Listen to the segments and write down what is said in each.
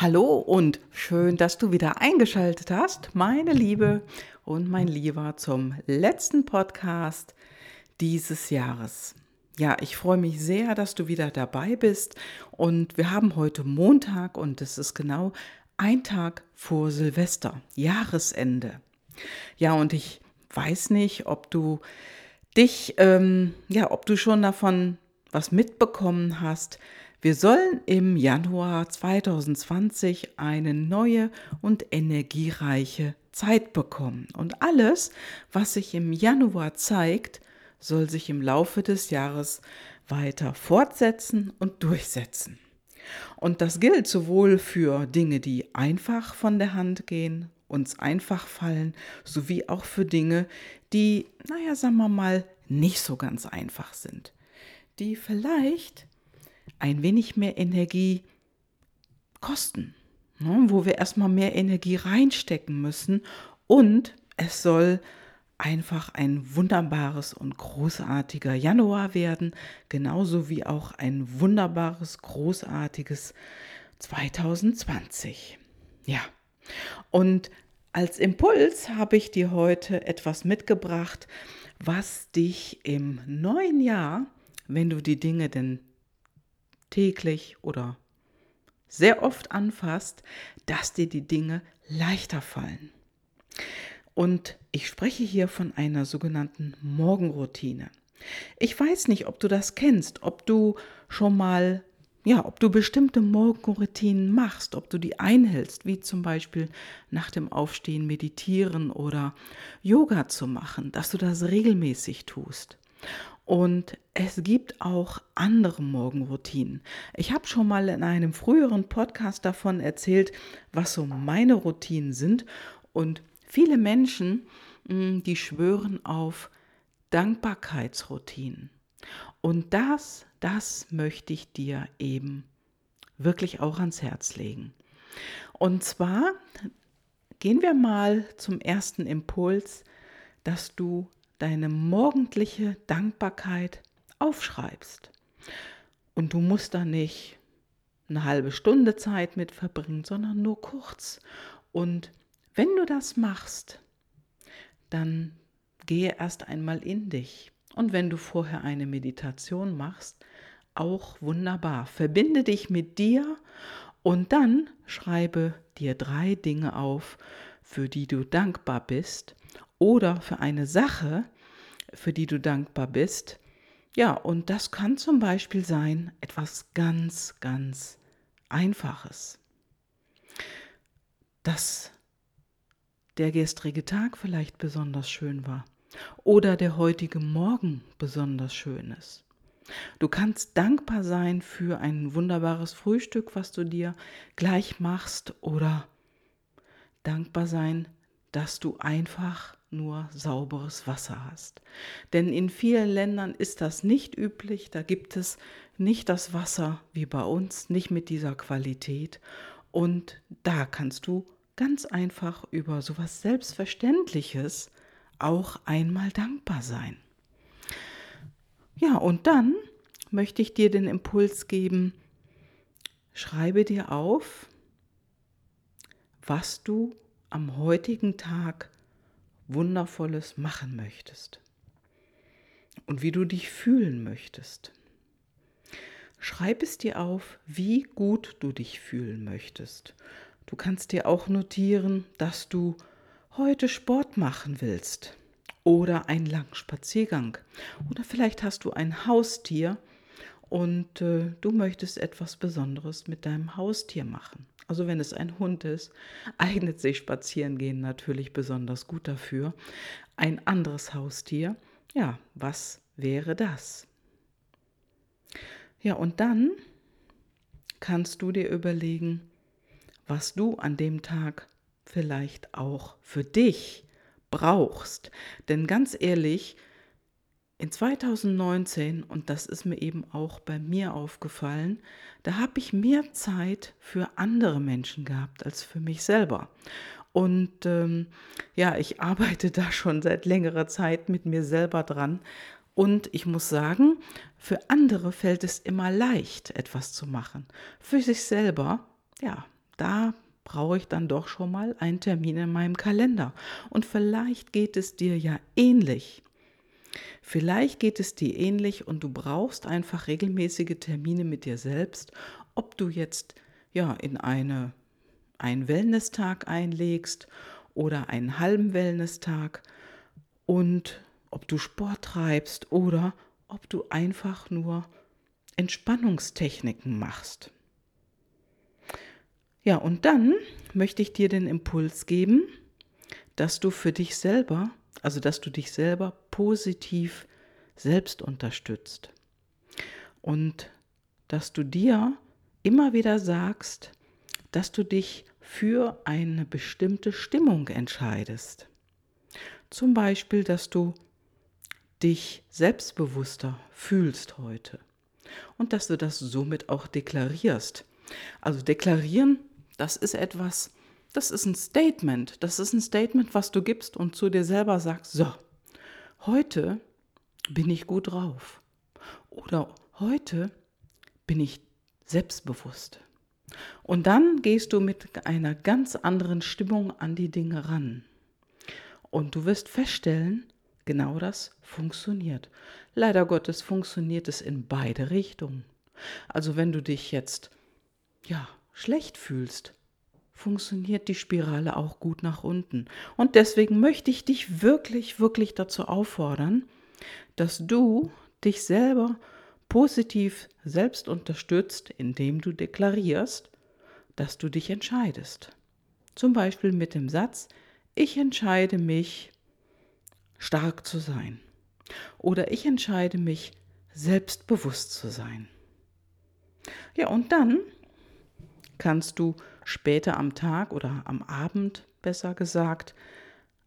Hallo und schön, dass du wieder eingeschaltet hast, meine Liebe und mein Lieber, zum letzten Podcast dieses Jahres. Ja, ich freue mich sehr, dass du wieder dabei bist und wir haben heute Montag und es ist genau ein Tag vor Silvester, Jahresende. Ja, und ich weiß nicht, ob du dich, ähm, ja, ob du schon davon was mitbekommen hast, wir sollen im Januar 2020 eine neue und energiereiche Zeit bekommen. Und alles, was sich im Januar zeigt, soll sich im Laufe des Jahres weiter fortsetzen und durchsetzen. Und das gilt sowohl für Dinge, die einfach von der Hand gehen, uns einfach fallen, sowie auch für Dinge, die, naja, sagen wir mal, nicht so ganz einfach sind, die vielleicht ein wenig mehr Energie kosten, ne, wo wir erstmal mehr Energie reinstecken müssen. Und es soll einfach ein wunderbares und großartiger Januar werden, genauso wie auch ein wunderbares, großartiges 2020. Ja, und als Impuls habe ich dir heute etwas mitgebracht, was dich im neuen Jahr, wenn du die Dinge denn täglich oder sehr oft anfasst, dass dir die Dinge leichter fallen. Und ich spreche hier von einer sogenannten Morgenroutine. Ich weiß nicht, ob du das kennst, ob du schon mal, ja, ob du bestimmte Morgenroutinen machst, ob du die einhältst, wie zum Beispiel nach dem Aufstehen meditieren oder Yoga zu machen, dass du das regelmäßig tust. Und es gibt auch andere Morgenroutinen. Ich habe schon mal in einem früheren Podcast davon erzählt, was so meine Routinen sind. Und viele Menschen, hm, die schwören auf Dankbarkeitsroutinen. Und das, das möchte ich dir eben wirklich auch ans Herz legen. Und zwar gehen wir mal zum ersten Impuls, dass du deine morgendliche Dankbarkeit aufschreibst. Und du musst da nicht eine halbe Stunde Zeit mit verbringen, sondern nur kurz. Und wenn du das machst, dann gehe erst einmal in dich. Und wenn du vorher eine Meditation machst, auch wunderbar. Verbinde dich mit dir und dann schreibe dir drei Dinge auf, für die du dankbar bist oder für eine Sache, für die du dankbar bist. Ja, und das kann zum Beispiel sein etwas ganz, ganz Einfaches. Dass der gestrige Tag vielleicht besonders schön war oder der heutige Morgen besonders schön ist. Du kannst dankbar sein für ein wunderbares Frühstück, was du dir gleich machst oder dankbar sein, dass du einfach nur sauberes Wasser hast. Denn in vielen Ländern ist das nicht üblich, da gibt es nicht das Wasser wie bei uns, nicht mit dieser Qualität. Und da kannst du ganz einfach über sowas Selbstverständliches auch einmal dankbar sein. Ja, und dann möchte ich dir den Impuls geben, schreibe dir auf, was du am heutigen Tag Wundervolles machen möchtest und wie du dich fühlen möchtest. Schreib es dir auf, wie gut du dich fühlen möchtest. Du kannst dir auch notieren, dass du heute Sport machen willst oder einen langen Spaziergang oder vielleicht hast du ein Haustier und äh, du möchtest etwas Besonderes mit deinem Haustier machen. Also wenn es ein Hund ist, eignet sich Spazierengehen natürlich besonders gut dafür. Ein anderes Haustier, ja, was wäre das? Ja, und dann kannst du dir überlegen, was du an dem Tag vielleicht auch für dich brauchst. Denn ganz ehrlich, in 2019, und das ist mir eben auch bei mir aufgefallen, da habe ich mehr Zeit für andere Menschen gehabt als für mich selber. Und ähm, ja, ich arbeite da schon seit längerer Zeit mit mir selber dran. Und ich muss sagen, für andere fällt es immer leicht, etwas zu machen. Für sich selber, ja, da brauche ich dann doch schon mal einen Termin in meinem Kalender. Und vielleicht geht es dir ja ähnlich. Vielleicht geht es dir ähnlich und du brauchst einfach regelmäßige Termine mit dir selbst, ob du jetzt ja in eine einen Wellness-Tag einlegst oder einen halben Wellness-Tag und ob du Sport treibst oder ob du einfach nur Entspannungstechniken machst. Ja, und dann möchte ich dir den Impuls geben, dass du für dich selber, also dass du dich selber positiv selbst unterstützt. Und dass du dir immer wieder sagst, dass du dich für eine bestimmte Stimmung entscheidest. Zum Beispiel, dass du dich selbstbewusster fühlst heute und dass du das somit auch deklarierst. Also deklarieren, das ist etwas, das ist ein Statement, das ist ein Statement, was du gibst und zu dir selber sagst, so, heute bin ich gut drauf oder heute bin ich selbstbewusst. Und dann gehst du mit einer ganz anderen Stimmung an die Dinge ran. Und du wirst feststellen, genau das funktioniert. Leider Gottes funktioniert es in beide Richtungen. Also wenn du dich jetzt ja schlecht fühlst, funktioniert die Spirale auch gut nach unten. Und deswegen möchte ich dich wirklich, wirklich dazu auffordern, dass du dich selber positiv selbst unterstützt, indem du deklarierst, dass du dich entscheidest. Zum Beispiel mit dem Satz, ich entscheide mich, stark zu sein. Oder ich entscheide mich, selbstbewusst zu sein. Ja, und dann kannst du später am Tag oder am Abend, besser gesagt,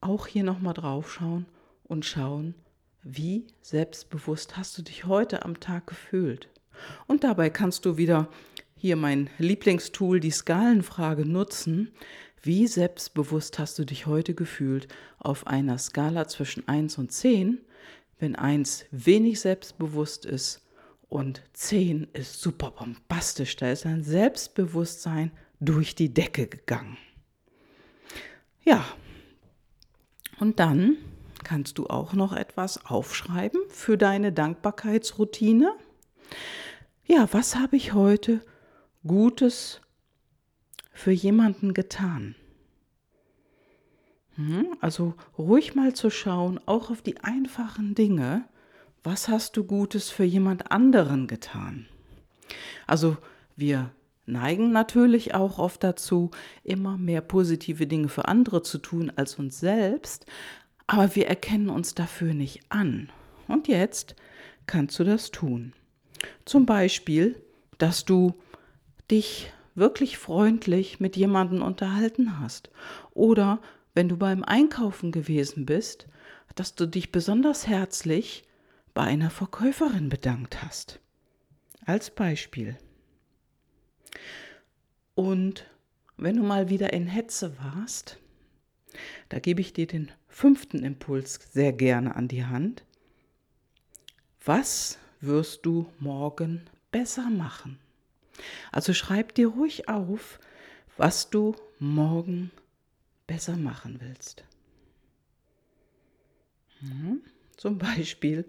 auch hier nochmal drauf schauen und schauen, wie selbstbewusst hast du dich heute am Tag gefühlt? Und dabei kannst du wieder hier mein Lieblingstool, die Skalenfrage, nutzen. Wie selbstbewusst hast du dich heute gefühlt auf einer Skala zwischen 1 und 10, wenn 1 wenig selbstbewusst ist und 10 ist super bombastisch. Da ist ein Selbstbewusstsein durch die Decke gegangen. Ja, und dann kannst du auch noch etwas aufschreiben für deine Dankbarkeitsroutine. Ja, was habe ich heute Gutes für jemanden getan? Hm, also ruhig mal zu schauen, auch auf die einfachen Dinge, was hast du Gutes für jemand anderen getan? Also wir neigen natürlich auch oft dazu, immer mehr positive Dinge für andere zu tun als uns selbst, aber wir erkennen uns dafür nicht an. Und jetzt kannst du das tun. Zum Beispiel, dass du dich wirklich freundlich mit jemandem unterhalten hast. Oder wenn du beim Einkaufen gewesen bist, dass du dich besonders herzlich bei einer Verkäuferin bedankt hast. Als Beispiel. Und wenn du mal wieder in Hetze warst, da gebe ich dir den fünften Impuls sehr gerne an die Hand. Was wirst du morgen besser machen? Also schreib dir ruhig auf, was du morgen besser machen willst. Hm, zum Beispiel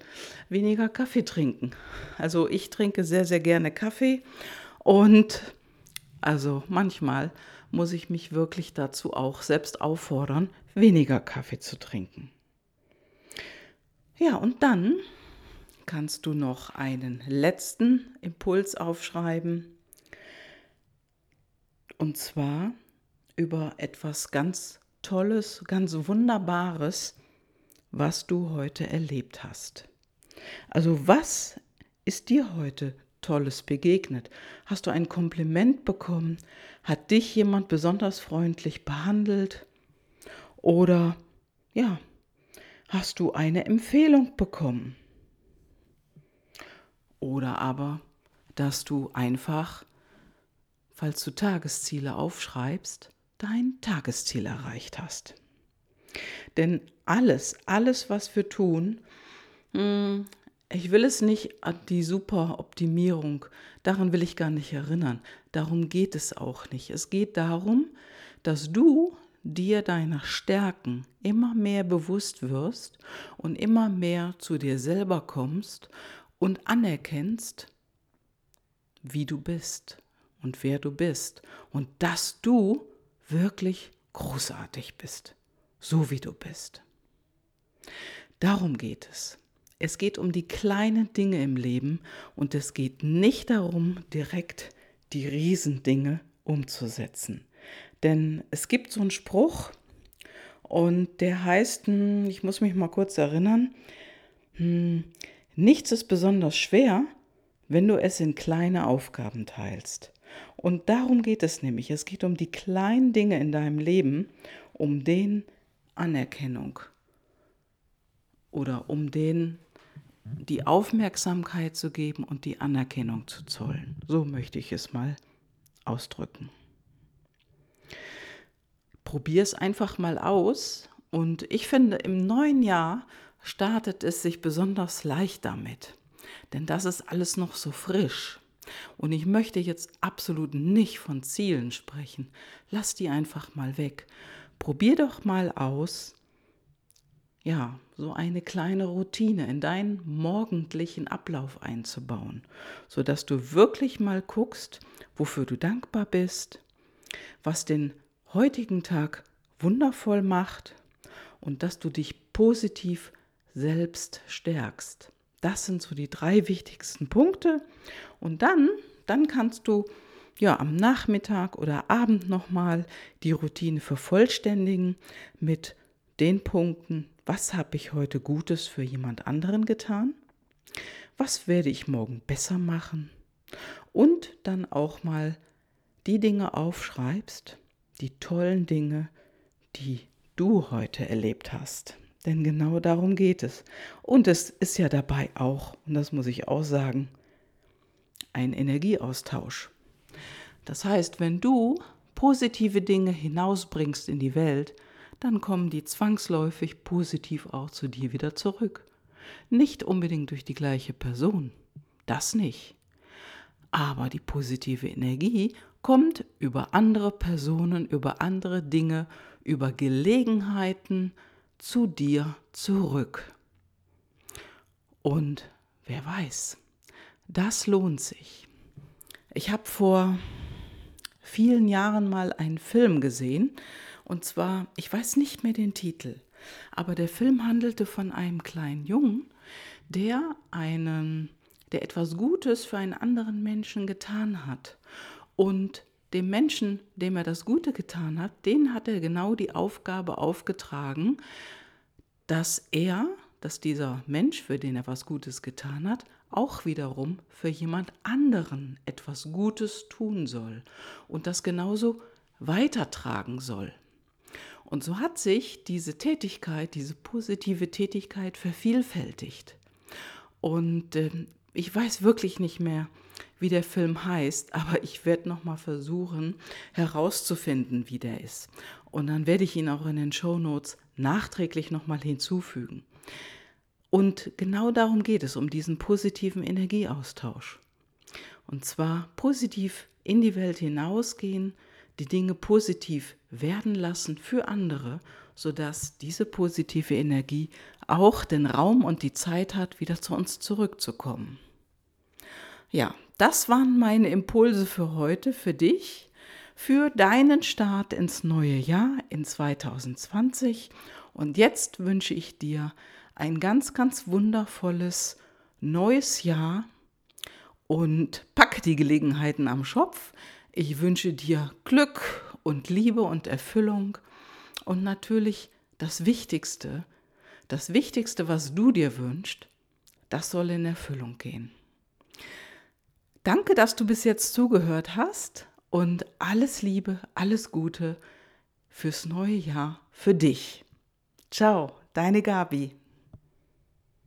weniger Kaffee trinken. Also ich trinke sehr, sehr gerne Kaffee und also manchmal muss ich mich wirklich dazu auch selbst auffordern, weniger Kaffee zu trinken. Ja, und dann kannst du noch einen letzten Impuls aufschreiben. Und zwar über etwas ganz Tolles, ganz Wunderbares, was du heute erlebt hast. Also was ist dir heute Tolles begegnet? Hast du ein Kompliment bekommen? Hat dich jemand besonders freundlich behandelt? Oder ja, hast du eine Empfehlung bekommen? Oder aber, dass du einfach, falls du Tagesziele aufschreibst, dein Tagesziel erreicht hast. Denn alles, alles, was wir tun, hm, Ich will es nicht an die Superoptimierung, daran will ich gar nicht erinnern. Darum geht es auch nicht. Es geht darum, dass du dir deiner Stärken immer mehr bewusst wirst und immer mehr zu dir selber kommst und anerkennst, wie du bist und wer du bist und dass du wirklich großartig bist, so wie du bist. Darum geht es. Es geht um die kleinen Dinge im Leben und es geht nicht darum, direkt die Riesendinge umzusetzen. Denn es gibt so einen Spruch und der heißt, hm, ich muss mich mal kurz erinnern, hm, nichts ist besonders schwer, wenn du es in kleine Aufgaben teilst. Und darum geht es nämlich. Es geht um die kleinen Dinge in deinem Leben, um den Anerkennung oder um den die Aufmerksamkeit zu geben und die Anerkennung zu zollen. So möchte ich es mal ausdrücken. Probier es einfach mal aus und ich finde, im neuen Jahr startet es sich besonders leicht damit, denn das ist alles noch so frisch. Und ich möchte jetzt absolut nicht von Zielen sprechen. Lass die einfach mal weg. Probier doch mal aus, ja, so eine kleine Routine in deinen morgendlichen Ablauf einzubauen, sodass du wirklich mal guckst, wofür du dankbar bist, was den heutigen Tag wundervoll macht und dass du dich positiv selbst stärkst. Das sind so die drei wichtigsten Punkte und dann dann kannst du ja am Nachmittag oder Abend nochmal die Routine vervollständigen mit den Punkten, was habe ich heute Gutes für jemand anderen getan? Was werde ich morgen besser machen? Und dann auch mal die Dinge aufschreibst, die tollen Dinge, die du heute erlebt hast. Denn genau darum geht es. Und es ist ja dabei auch, und das muss ich auch sagen, ein Energieaustausch. Das heißt, wenn du positive Dinge hinausbringst in die Welt, dann kommen die zwangsläufig positiv auch zu dir wieder zurück. Nicht unbedingt durch die gleiche Person, das nicht. Aber die positive Energie kommt über andere Personen, über andere Dinge, über Gelegenheiten zu dir zurück. Und wer weiß, das lohnt sich. Ich habe vor vielen Jahren mal einen Film gesehen, und zwar, ich weiß nicht mehr den Titel, aber der Film handelte von einem kleinen Jungen, der einen, der etwas Gutes für einen anderen Menschen getan hat. Und dem Menschen, dem er das Gute getan hat, den hat er genau die Aufgabe aufgetragen, dass er, dass dieser Mensch, für den er was Gutes getan hat, auch wiederum für jemand anderen etwas Gutes tun soll und das genauso weitertragen soll. Und so hat sich diese Tätigkeit, diese positive Tätigkeit vervielfältigt. Und äh, ich weiß wirklich nicht mehr, wie der Film heißt, aber ich werde noch mal versuchen herauszufinden, wie der ist. Und dann werde ich ihn auch in den Show Notes nachträglich noch mal hinzufügen. Und genau darum geht es, um diesen positiven Energieaustausch. Und zwar positiv in die Welt hinausgehen, die Dinge positiv werden lassen für andere, sodass diese positive Energie auch den Raum und die Zeit hat, wieder zu uns zurückzukommen. Ja, das waren meine Impulse für heute, für dich, für deinen Start ins neue Jahr in 2020. Und jetzt wünsche ich dir ein ganz, ganz wundervolles neues Jahr und pack die Gelegenheiten am Schopf. Ich wünsche dir Glück und Liebe und Erfüllung und natürlich das Wichtigste, das Wichtigste, was du dir wünschst, das soll in Erfüllung gehen. Danke, dass du bis jetzt zugehört hast und alles Liebe, alles Gute fürs neue Jahr für dich. Ciao, deine Gabi.